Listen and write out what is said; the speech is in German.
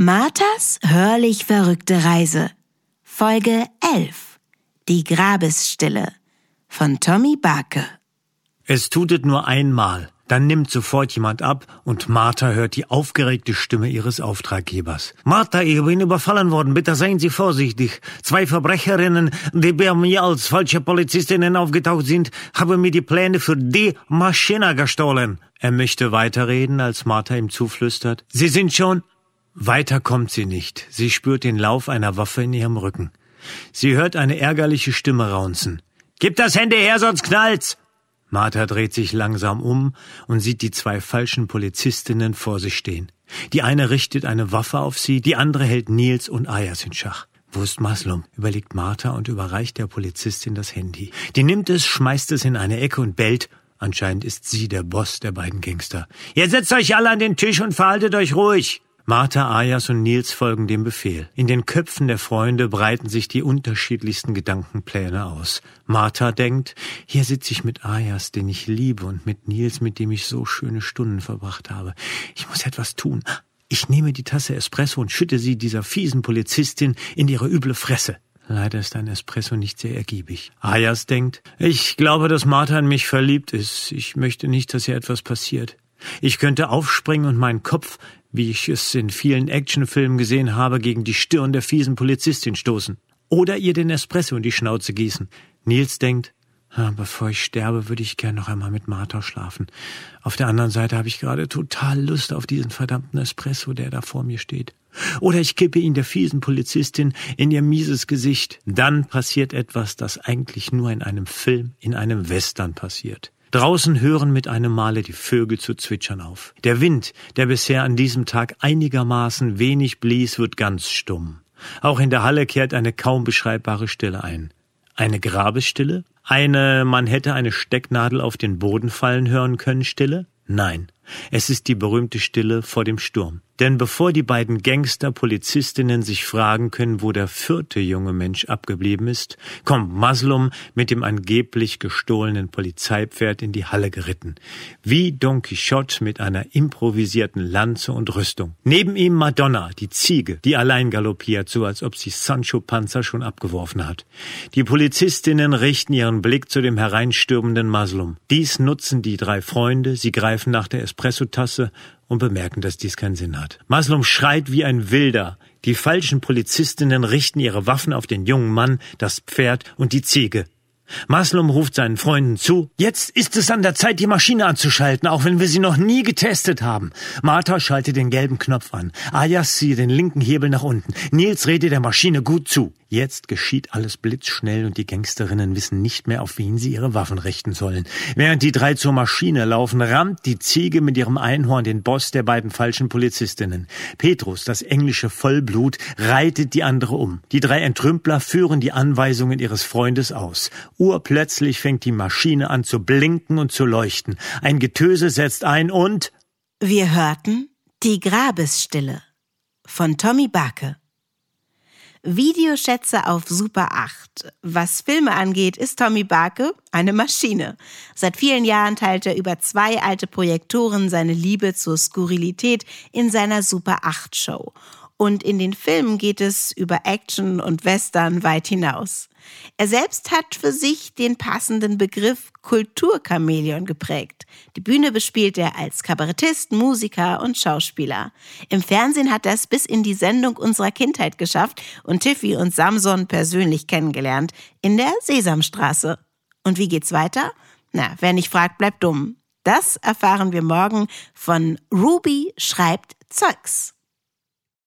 Marthas hörlich verrückte Reise. Folge 11. Die Grabesstille von Tommy Barke. Es tutet nur einmal, dann nimmt sofort jemand ab und Martha hört die aufgeregte Stimme ihres Auftraggebers. Martha, ich bin überfallen worden, bitte seien Sie vorsichtig. Zwei Verbrecherinnen, die bei mir als falsche Polizistinnen aufgetaucht sind, haben mir die Pläne für die Maschine gestohlen. Er möchte weiterreden, als Martha ihm zuflüstert. Sie sind schon weiter kommt sie nicht. Sie spürt den Lauf einer Waffe in ihrem Rücken. Sie hört eine ärgerliche Stimme raunzen. Gib das Handy her, sonst knallt's! Martha dreht sich langsam um und sieht die zwei falschen Polizistinnen vor sich stehen. Die eine richtet eine Waffe auf sie, die andere hält Nils und Ayas in Schach. Wo ist Maslum? überlegt Martha und überreicht der Polizistin das Handy. Die nimmt es, schmeißt es in eine Ecke und bellt. Anscheinend ist sie der Boss der beiden Gangster. Jetzt setzt euch alle an den Tisch und verhaltet euch ruhig. Martha, Ayas und Nils folgen dem Befehl. In den Köpfen der Freunde breiten sich die unterschiedlichsten Gedankenpläne aus. Martha denkt, hier sitze ich mit Ayas, den ich liebe, und mit Nils, mit dem ich so schöne Stunden verbracht habe. Ich muss etwas tun. Ich nehme die Tasse Espresso und schütte sie dieser fiesen Polizistin in ihre üble Fresse. Leider ist ein Espresso nicht sehr ergiebig. Ayas denkt, ich glaube, dass Martha in mich verliebt ist. Ich möchte nicht, dass ihr etwas passiert. Ich könnte aufspringen und meinen Kopf wie ich es in vielen Actionfilmen gesehen habe, gegen die Stirn der fiesen Polizistin stoßen. Oder ihr den Espresso in die Schnauze gießen. Nils denkt, bevor ich sterbe, würde ich gern noch einmal mit Martha schlafen. Auf der anderen Seite habe ich gerade total Lust auf diesen verdammten Espresso, der da vor mir steht. Oder ich kippe ihn der fiesen Polizistin in ihr mieses Gesicht. Dann passiert etwas, das eigentlich nur in einem Film, in einem Western passiert. Draußen hören mit einem Male die Vögel zu zwitschern auf. Der Wind, der bisher an diesem Tag einigermaßen wenig blies, wird ganz stumm. Auch in der Halle kehrt eine kaum beschreibbare Stille ein. Eine Grabesstille? Eine man hätte eine Stecknadel auf den Boden fallen hören können Stille? Nein, es ist die berühmte Stille vor dem Sturm. Denn bevor die beiden Gangster-Polizistinnen sich fragen können, wo der vierte junge Mensch abgeblieben ist, kommt Maslum mit dem angeblich gestohlenen Polizeipferd in die Halle geritten. Wie Don Quixote mit einer improvisierten Lanze und Rüstung. Neben ihm Madonna, die Ziege, die allein galoppiert, so als ob sie Sancho Panza schon abgeworfen hat. Die Polizistinnen richten ihren Blick zu dem hereinstürmenden Maslum. Dies nutzen die drei Freunde, sie greifen nach der Espressotasse und bemerken, dass dies keinen Sinn hat. Maslum schreit wie ein Wilder. Die falschen Polizistinnen richten ihre Waffen auf den jungen Mann, das Pferd und die Ziege. Maslum ruft seinen Freunden zu, jetzt ist es an der Zeit, die Maschine anzuschalten, auch wenn wir sie noch nie getestet haben. Martha schaltet den gelben Knopf an. Ayas ziehe den linken Hebel nach unten. Nils rede der Maschine gut zu. Jetzt geschieht alles blitzschnell und die Gangsterinnen wissen nicht mehr, auf wen sie ihre Waffen richten sollen. Während die drei zur Maschine laufen, rammt die Ziege mit ihrem Einhorn den Boss der beiden falschen Polizistinnen. Petrus, das englische Vollblut, reitet die andere um. Die drei Entrümpler führen die Anweisungen ihres Freundes aus. Urplötzlich fängt die Maschine an zu blinken und zu leuchten. Ein Getöse setzt ein und Wir hörten Die Grabesstille von Tommy Barke. Videoschätze auf Super 8. Was Filme angeht, ist Tommy Barke eine Maschine. Seit vielen Jahren teilt er über zwei alte Projektoren seine Liebe zur Skurrilität in seiner Super 8 Show. Und in den Filmen geht es über Action und Western weit hinaus. Er selbst hat für sich den passenden Begriff Kulturchamäleon geprägt. Die Bühne bespielt er als Kabarettist, Musiker und Schauspieler. Im Fernsehen hat er es bis in die Sendung unserer Kindheit geschafft und Tiffy und Samson persönlich kennengelernt in der Sesamstraße. Und wie geht's weiter? Na, wer nicht fragt, bleibt dumm. Das erfahren wir morgen von Ruby schreibt Zeugs.